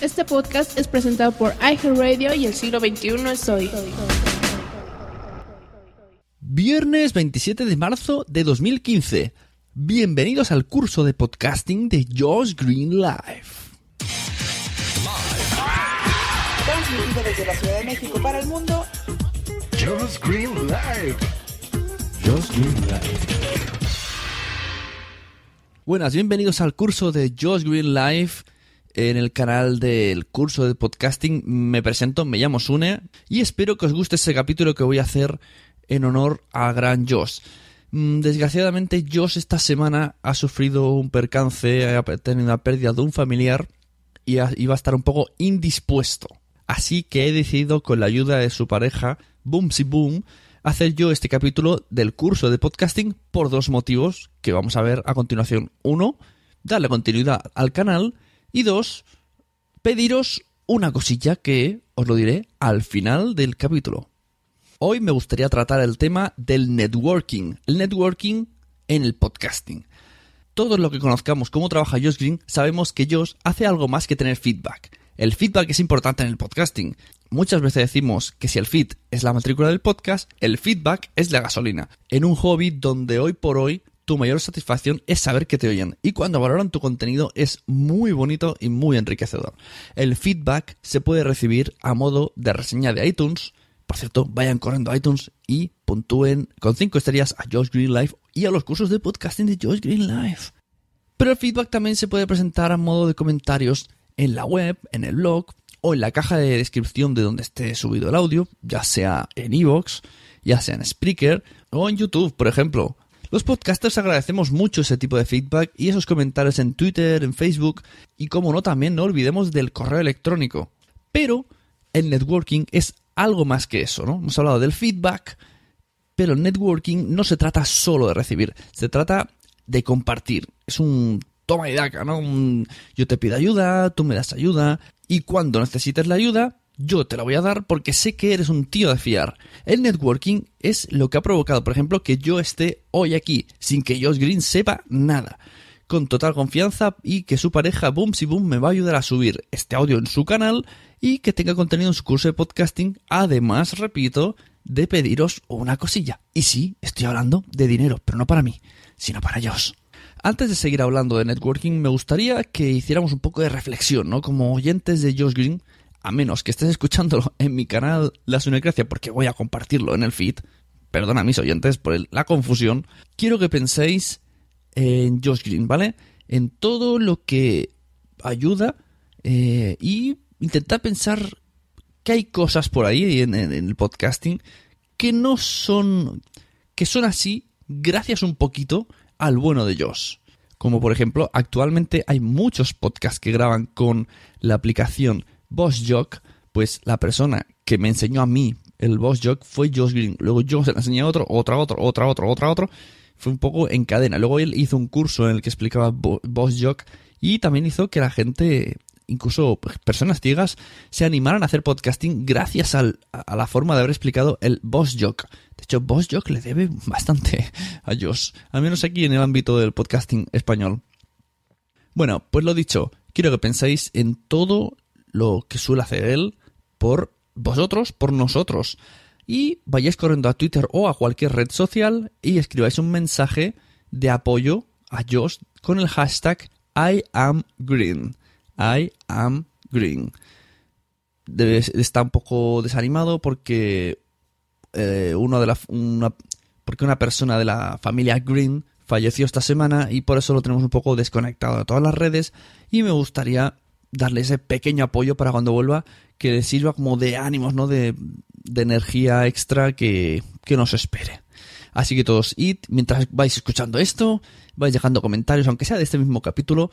Este podcast es presentado por iHeartRadio y el siglo XXI es hoy. Viernes 27 de marzo de 2015. Bienvenidos al curso de podcasting de Josh Green Live. Transmitido desde la Ciudad de México para el mundo. Josh Green Live. Josh Green Live. Buenas, bienvenidos al curso de Josh Green Live en el canal del curso de podcasting. Me presento, me llamo Sune y espero que os guste ese capítulo que voy a hacer en honor a gran Josh. Mm, desgraciadamente, Josh esta semana ha sufrido un percance, ha tenido una pérdida de un familiar y iba a estar un poco indispuesto. Así que he decidido, con la ayuda de su pareja, Boomsy Boom, hacer yo este capítulo del curso de podcasting por dos motivos que vamos a ver a continuación. Uno, darle continuidad al canal y dos, pediros una cosilla que os lo diré al final del capítulo. Hoy me gustaría tratar el tema del networking, el networking en el podcasting. Todos los que conozcamos cómo trabaja Josh Green sabemos que Josh hace algo más que tener feedback. El feedback es importante en el podcasting. Muchas veces decimos que si el feed es la matrícula del podcast, el feedback es la gasolina. En un hobby donde hoy por hoy tu mayor satisfacción es saber que te oyen y cuando valoran tu contenido es muy bonito y muy enriquecedor. El feedback se puede recibir a modo de reseña de iTunes, por cierto, vayan corriendo iTunes y puntúen con 5 estrellas a Josh Green Life y a los cursos de podcasting de Josh Green Life. Pero el feedback también se puede presentar a modo de comentarios en la web, en el blog o en la caja de descripción de donde esté subido el audio, ya sea en iVoox, ya sea en Spreaker o en YouTube, por ejemplo. Los podcasters agradecemos mucho ese tipo de feedback y esos comentarios en Twitter, en Facebook y como no también no olvidemos del correo electrónico. Pero el networking es algo más que eso, ¿no? Hemos hablado del feedback, pero el networking no se trata solo de recibir, se trata de compartir. Es un toma y daca, ¿no? yo te pido ayuda, tú me das ayuda, y cuando necesites la ayuda, yo te la voy a dar porque sé que eres un tío de fiar. El networking es lo que ha provocado, por ejemplo, que yo esté hoy aquí, sin que Josh Green sepa nada con total confianza y que su pareja Boom Si Boom me va a ayudar a subir este audio en su canal y que tenga contenido en su curso de podcasting. Además, repito, de pediros una cosilla. Y sí, estoy hablando de dinero, pero no para mí, sino para ellos. Antes de seguir hablando de networking, me gustaría que hiciéramos un poco de reflexión, ¿no? Como oyentes de Josh Green, a menos que estés escuchándolo en mi canal La Sunecracia, porque voy a compartirlo en el feed. Perdona a mis oyentes por la confusión. Quiero que penséis en Josh Green, ¿vale? En todo lo que ayuda eh, y intentar pensar que hay cosas por ahí en, el podcasting que no son, que son así gracias un poquito al bueno de Josh. Como por ejemplo, actualmente hay muchos podcasts que graban con la aplicación Boss Jock, pues la persona que me enseñó a mí el Boss Jock fue Josh Green. Luego yo se lo enseñé a otro, otra, otro, otra, otro, otra, otro fue un poco en cadena. Luego él hizo un curso en el que explicaba Boss Jock y también hizo que la gente, incluso personas ciegas, se animaran a hacer podcasting gracias a la forma de haber explicado el Boss Jock. De hecho, Boss Jock le debe bastante a Josh, al menos aquí en el ámbito del podcasting español. Bueno, pues lo dicho, quiero que penséis en todo lo que suele hacer él por vosotros, por nosotros y vayáis corriendo a Twitter o a cualquier red social y escribáis un mensaje de apoyo a Josh con el hashtag I am green. I am green. está un poco desanimado porque eh, uno de la, una, porque una persona de la familia Green falleció esta semana y por eso lo tenemos un poco desconectado de todas las redes y me gustaría darle ese pequeño apoyo para cuando vuelva que le sirva como de ánimos, ¿no? De, de energía extra que, que nos espere. Así que todos id, mientras vais escuchando esto, vais dejando comentarios, aunque sea de este mismo capítulo,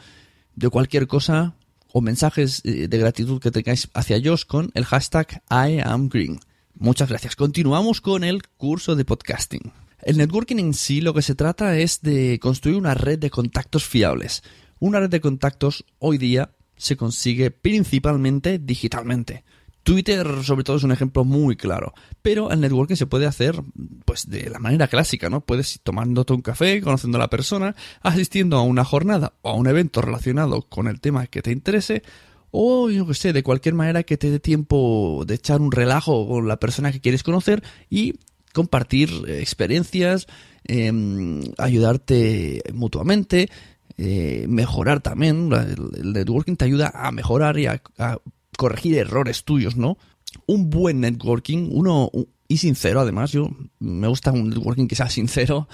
de cualquier cosa o mensajes eh, de gratitud que tengáis hacia Josh con el hashtag I am green. Muchas gracias. Continuamos con el curso de podcasting. El networking en sí lo que se trata es de construir una red de contactos fiables. Una red de contactos hoy día se consigue principalmente digitalmente. Twitter, sobre todo, es un ejemplo muy claro. Pero el networking se puede hacer, pues, de la manera clásica, ¿no? Puedes ir tomándote un café, conociendo a la persona, asistiendo a una jornada o a un evento relacionado con el tema que te interese, o yo que sé, de cualquier manera que te dé tiempo de echar un relajo con la persona que quieres conocer y compartir eh, experiencias, em, ayudarte mutuamente, eh, mejorar también. El, networking te ayuda a mejorar y a, a corregir errores tuyos, ¿no? Un buen networking, uno y sincero, además, yo me gusta un networking que sea sincero,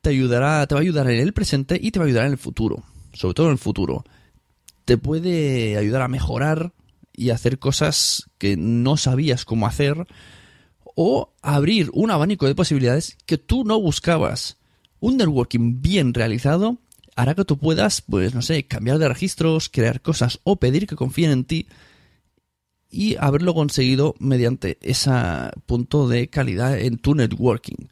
te ayudará, te va a ayudar en el presente y te va a ayudar en el futuro, sobre todo en el futuro. Te puede ayudar a mejorar y hacer cosas que no sabías cómo hacer o abrir un abanico de posibilidades que tú no buscabas. Un networking bien realizado hará que tú puedas, pues no sé, cambiar de registros, crear cosas o pedir que confíen en ti y haberlo conseguido mediante ese punto de calidad en tu networking.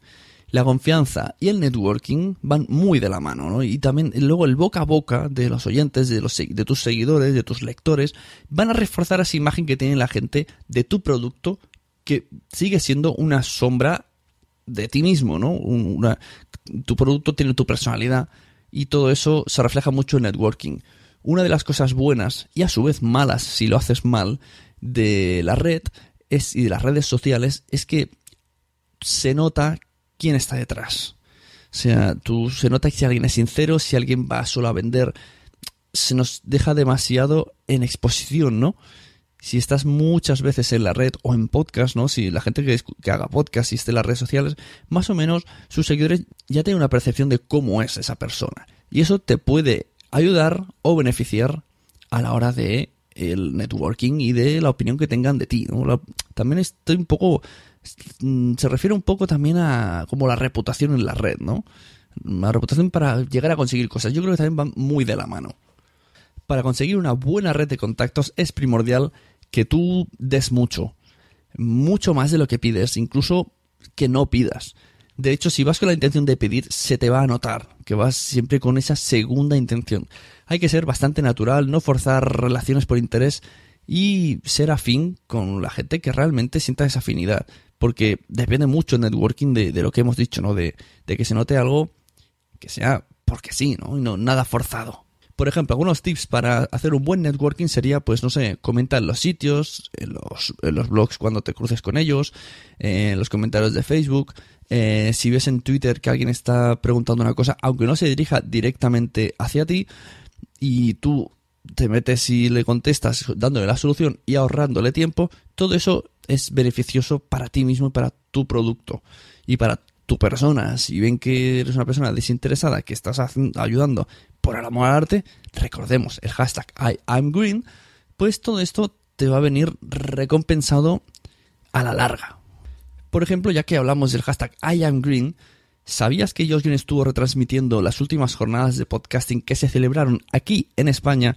La confianza y el networking van muy de la mano, ¿no? Y también luego el boca a boca de los oyentes, de, los, de tus seguidores, de tus lectores, van a reforzar esa imagen que tiene la gente de tu producto, que sigue siendo una sombra de ti mismo, ¿no? Tu producto tiene tu personalidad y todo eso se refleja mucho en networking. Una de las cosas buenas y a su vez malas si lo haces mal de la red es, y de las redes sociales es que se nota quién está detrás. O sea, tú se nota si alguien es sincero, si alguien va solo a vender. Se nos deja demasiado en exposición, ¿no? Si estás muchas veces en la red o en podcast, ¿no? Si la gente que, haga podcast y esté en las redes sociales, más o menos sus seguidores ya tienen una percepción de cómo es esa persona. Y eso te puede ayudar o beneficiar a la hora de el networking y de la opinión que tengan de ti. también estoy un poco... mm, Se refiere un poco también a como la reputación en la red, ¿no? La reputación para llegar a conseguir cosas. Yo creo que también van muy de la mano. Para conseguir una buena red de contactos es primordial que tú des mucho. Mucho más de lo que pides, incluso que no pidas. De hecho, si vas con la intención de pedir, se te va a notar que vas siempre con esa segunda intención. Hay que ser bastante natural, no forzar relaciones por interés y ser afín con la gente que realmente sienta esa afinidad. Porque depende mucho el networking de, de lo que hemos dicho, ¿no? De, de, que se note algo que sea porque sí, ¿no? Y no nada forzado. Por ejemplo, algunos tips para hacer un buen networking sería, pues, no sé, comenta en los sitios, en los, en los blogs cuando te cruces con ellos, eh, en los comentarios de Facebook, eh, si ves en Twitter que alguien está preguntando una cosa, aunque no se dirija directamente hacia ti, y tú te metes y le contestas dándole la solución y ahorrándole tiempo, todo eso es beneficioso para ti mismo y para tu producto y para tu persona. Si ven que eres una persona desinteresada, que estás ayudando por el amor al arte, recordemos el hashtag I'mGreen, pues todo esto te va a venir recompensado a la larga. Por ejemplo, ya que hablamos del hashtag I'mGreen, ¿Sabías que Josh Green estuvo retransmitiendo las últimas jornadas de podcasting que se celebraron aquí en España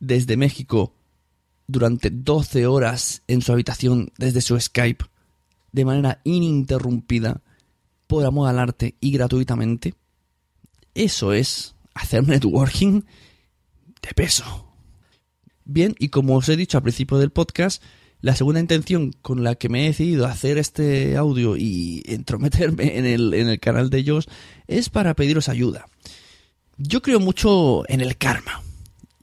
desde México durante 12 horas en su habitación desde su Skype de manera ininterrumpida por amor al arte y gratuitamente? Eso es hacer networking de peso. Bien, y como os he dicho al principio del podcast, la segunda intención con la que me he decidido hacer este audio y entrometerme en el, en el canal de ellos es para pediros ayuda. Yo creo mucho en el karma.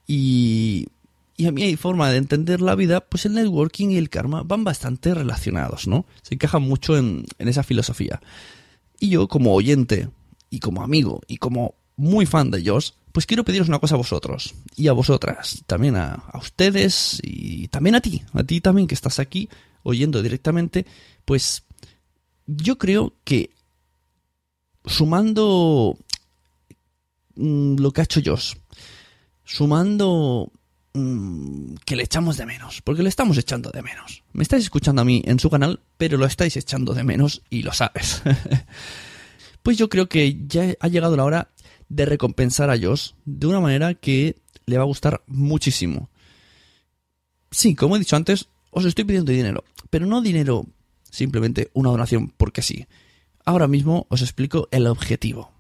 Y, y a mi forma de entender la vida, pues el networking y el karma van bastante relacionados, ¿no? Se encajan mucho en, en esa filosofía. Y yo, como oyente, y como amigo, y como muy fan de ellos, pues quiero pediros una cosa a vosotros y a vosotras, también a, a, ustedes y también a ti, a ti también que estás aquí oyendo directamente, pues yo creo que sumando mmm, lo que ha hecho Josh, sumando mmm, que le echamos de menos, porque le estamos echando de menos. Me estáis escuchando a mí en su canal, pero lo estáis echando de menos y lo sabes. pues yo creo que ya ha llegado la hora de recompensar a Josh de una manera que le va a gustar muchísimo. Sí, como he dicho antes, os estoy pidiendo dinero, pero no dinero simplemente una donación porque sí. Ahora mismo os explico el objetivo.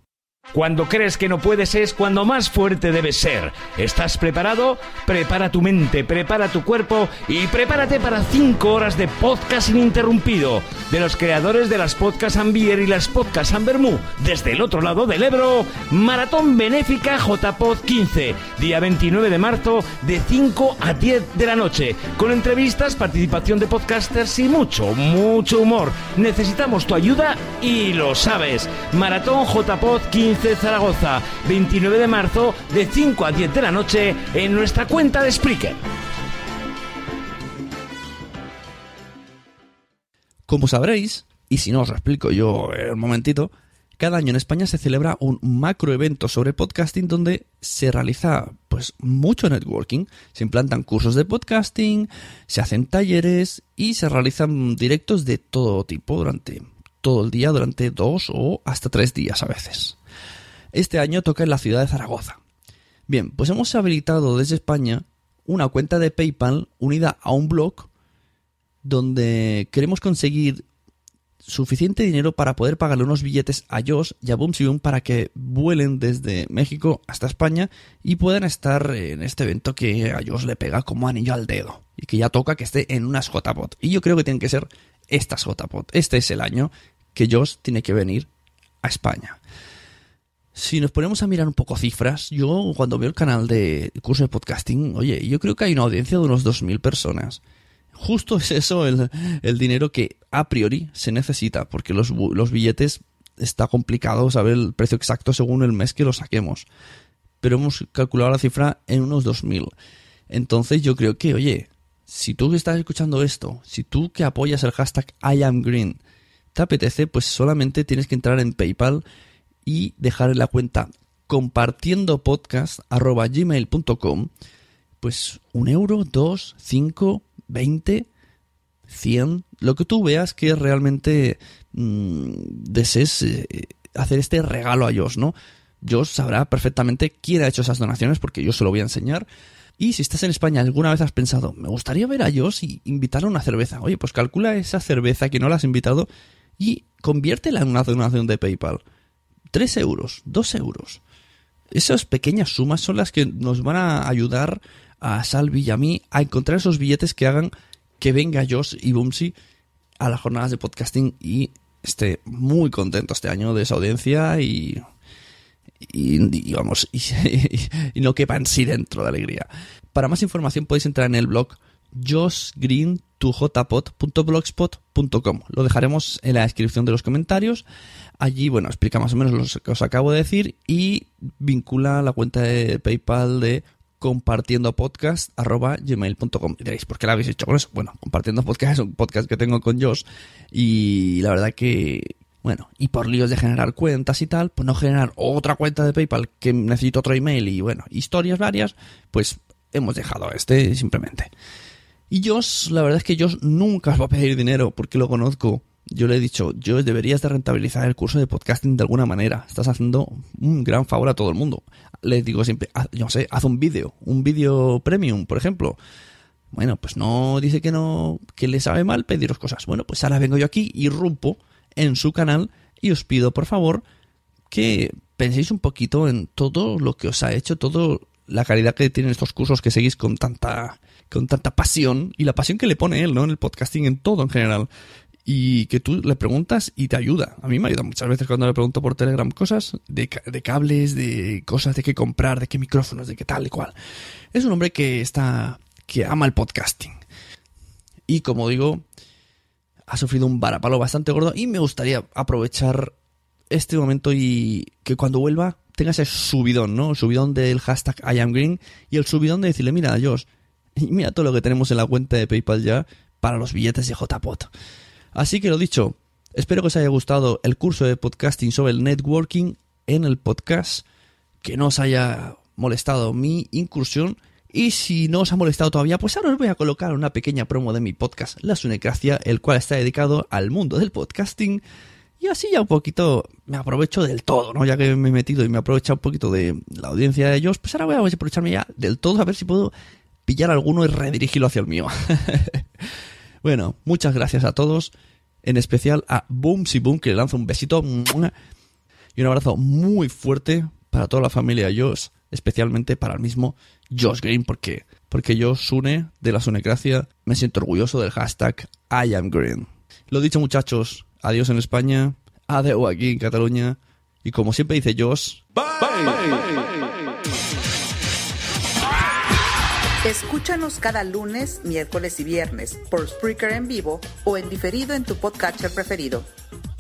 Cuando crees que no puedes es cuando más fuerte debes ser. ¿Estás preparado? Prepara tu mente, prepara tu cuerpo y prepárate para 5 horas de podcast ininterrumpido de los creadores de las podcasts Ambier y las podcasts Ambermú desde el otro lado del Ebro. Maratón Benéfica JPod 15, día 29 de marzo de 5 a 10 de la noche, con entrevistas, participación de podcasters y mucho, mucho humor. Necesitamos tu ayuda y lo sabes. Maratón JPod 15 Zaragoza, 29 de marzo de 5 a 10 de la noche en nuestra cuenta de Spreaker. Como sabréis, y si no os lo explico yo en un momentito, cada año en España se celebra un macro evento sobre podcasting donde se realiza pues mucho networking, se implantan cursos de podcasting, se hacen talleres y se realizan directos de todo tipo durante todo el día, durante dos o hasta tres días a veces. Este año toca en la ciudad de Zaragoza. Bien, pues hemos habilitado desde España una cuenta de PayPal unida a un blog donde queremos conseguir suficiente dinero para poder pagarle unos billetes a Josh y a Boom para que vuelen desde México hasta España y puedan estar en este evento que a Josh le pega como anillo al dedo y que ya toca que esté en unas JPOT. Y yo creo que tienen que ser estas JPOT. Este es el año que Josh tiene que venir a España. Si nos ponemos a mirar un poco cifras, yo cuando veo el canal de curso de podcasting, oye, yo creo que hay una audiencia de unos 2.000 personas. Justo es eso el, el, dinero que a priori se necesita, porque los, los billetes está complicado saber el precio exacto según el mes que lo saquemos. Pero hemos calculado la cifra en unos 2.000. Entonces yo creo que, oye, si tú que estás escuchando esto, si tú que apoyas el hashtag IamGreen, te apetece, pues solamente tienes que entrar en PayPal y dejar en la cuenta compartiendo gmail.com pues un euro, dos, cinco, veinte, cien, lo que tú veas que realmente mmm, desees eh, hacer este regalo a Josh, ¿no? Josh sabrá perfectamente quién ha hecho esas donaciones porque yo se lo voy a enseñar. Y si estás en España alguna vez has pensado, me gustaría ver a Josh y invitarle a una cerveza. Oye, pues calcula esa cerveza que no la has invitado y conviértela en una donación de PayPal. 3 euros, 2 euros. Esas pequeñas sumas son las que nos van a ayudar a Salvi y a mí a encontrar esos billetes que hagan que venga Josh y Bumsy a las jornadas de podcasting y esté muy contento este año de esa audiencia y, y, y vamos, y, no quepa en sí dentro de alegría. Para más información podéis entrar en el blog joshgreen2jpot.blogspot.com. Lo dejaremos en la descripción de los comentarios. Allí, bueno, explica más o menos lo que os acabo de decir y vincula la cuenta de PayPal de compartiendo podcast arroba gmail.com. Diréis, ¿por qué la habéis hecho con eso? Bueno, compartiendo podcast es un podcast que tengo con Josh y la verdad que, bueno, y por líos de generar cuentas y tal, pues no generar otra cuenta de PayPal que necesito otro email y bueno, historias varias, pues hemos dejado este simplemente. Y Josh, la verdad es que Josh nunca os va a pedir dinero porque lo conozco yo le he dicho, yo deberías de rentabilizar el curso de podcasting de alguna manera. Estás haciendo un gran favor a todo el mundo. Le digo siempre, haz, yo no sé, haz un vídeo, un vídeo premium, por ejemplo. Bueno, pues no dice que no, que le sabe mal pediros cosas. Bueno, pues ahora vengo yo aquí y rompo en su canal y os pido, por favor, que penséis un poquito en todo lo que os ha hecho, todo la calidad que tienen estos cursos que seguís con tanta con tanta pasión y la pasión que le pone él, ¿no? En el podcasting, en todo en general y que tú le preguntas y te ayuda. A mí me ayuda muchas veces cuando le pregunto por Telegram cosas de, de, cables, de cosas de qué comprar, de qué micrófonos, de qué tal y cual. Es un hombre que está, que ama el podcasting. Y como digo, ha sufrido un varapalo bastante gordo y me gustaría aprovechar este momento y que cuando vuelva tenga ese subidón, ¿no? El subidón del hashtag IamGreen y el subidón de decirle, mira, Josh, mira todo lo que tenemos en la cuenta de PayPal ya para los billetes de JPOT. Así que lo dicho, espero que os haya gustado el curso de podcasting sobre el networking en el podcast, que no os haya molestado mi incursión. Y si no os ha molestado todavía, pues ahora os voy a colocar una pequeña promo de mi podcast, La Sunecracia, el cual está dedicado al mundo del podcasting. Y así ya un poquito me aprovecho del todo, ¿no? Ya que me he metido y me he aprovechado un poquito de la audiencia de ellos, pues ahora voy a aprovecharme ya del todo a ver si puedo pillar alguno y redirigirlo hacia el mío. Bueno, muchas gracias a todos, en especial a Boom Si Boom, que le lanzo un besito. Y un abrazo muy fuerte para toda la familia Josh, especialmente para el mismo Josh Green, porque, porque Josh Sune de la Sunecracia me siento orgulloso del hashtag I am Green. Lo dicho muchachos, adiós en España, adiós aquí en Cataluña, y como siempre dice Josh, Escúchanos cada lunes, miércoles y viernes por Spreaker en vivo o en diferido en tu podcatcher preferido.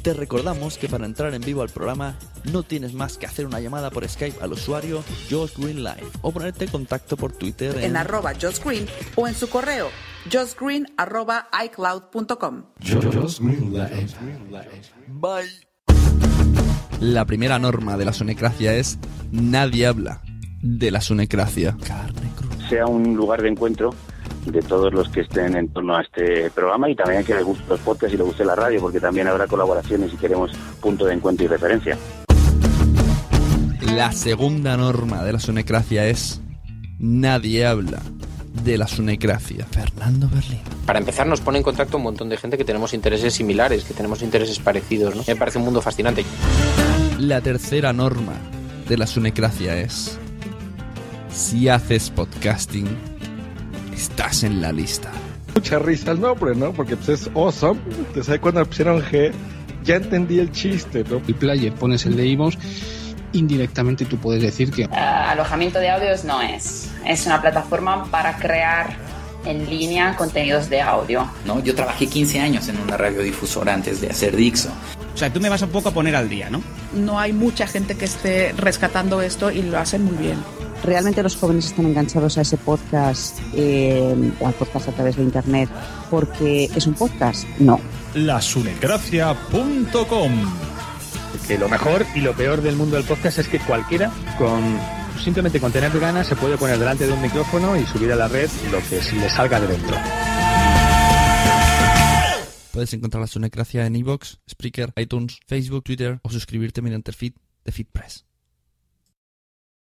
Te recordamos que para entrar en vivo al programa no tienes más que hacer una llamada por Skype al usuario Josh Green Live o ponerte en contacto por Twitter En arroba Josh Green o en su correo joshgreen arroba icloud.com. Bye. La primera norma de la sonecracia es nadie habla de la sonecracia. Carne cruda. Sea un lugar de encuentro de todos los que estén en torno a este programa y también que les guste los podcasts y les guste la radio, porque también habrá colaboraciones y queremos punto de encuentro y referencia. La segunda norma de la sonecracia es nadie habla de la sonecracia. Fernando Berlín. Para empezar, nos pone en contacto un montón de gente que tenemos intereses similares, que tenemos intereses parecidos, ¿no? Me parece un mundo fascinante. La tercera norma de la sunecracia es si haces podcasting estás en la lista. mucha risa el nombre, ¿no? Porque pues es awesome. Entonces ahí cuando pusieron G, ya entendí el chiste, ¿no? el player, pones el de iVoox, indirectamente tú puedes decir que Ah, alojamiento de audios no es. Es una plataforma para crear en línea contenidos de audio. ¿no? Yo trabajé 15 años en una radiodifusora antes de hacer Dixo. O sea, tú me vas un poco a poner al día, ¿no? No hay mucha gente que esté rescatando esto y lo hacen muy bien. ¿Realmente los jóvenes están enganchados a ese podcast eh, o al podcast a través de Internet porque es un podcast? No. lasunecracia.com Que lo mejor y lo peor del mundo del podcast es que cualquiera con simplemente con tener ganas se puede poner delante de un micrófono y subir a la red lo que le salga de dentro. Puedes encontrar la sonecracia en iVoox, Spreaker, iTunes, Facebook, Twitter o suscribirte mediante el feed de FeedPress.